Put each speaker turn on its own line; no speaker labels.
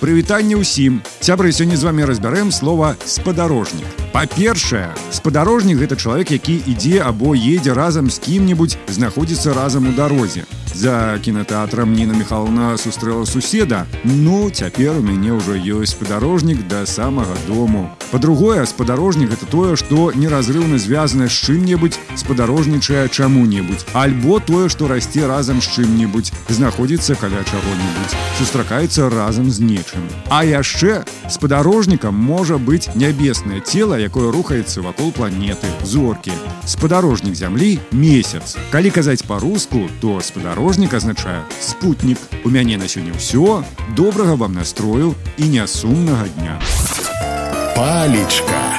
прывітанне ўсім сябры сёння з вами разбярэм слова спадарожнік па-першае спадарожнік гэта чалавек які ідзе або едзе разам з кім-небудзь знаходзіцца разам у дарозе за кінотэатрам Ніна Михайловна сустрэла суседа. Ну, цяпер у мяне ўжо ёсць спадарожнік да самага дому. Па-другое, спадарожнік гэта тое, што неразрыўна звязана з чым-небудзь, спадарожнічае чаму-небудзь. Альбо тое, што расце разам з чым-небудзь, знаходзіцца каля чаго-небудзь, сустракаецца разам з нечым. А яшчэ спадарожнікам можа быць нябеснае цела, якое рухаецца вакол планеты, зоркі. Спадарожнік зямлі месяц. Калі казаць па-руску, то спадарожнік Спадарожнік азначае спутнік. У мяне на сёння ўсё, добрага вам настрою і нясумнага дня.
Палічка.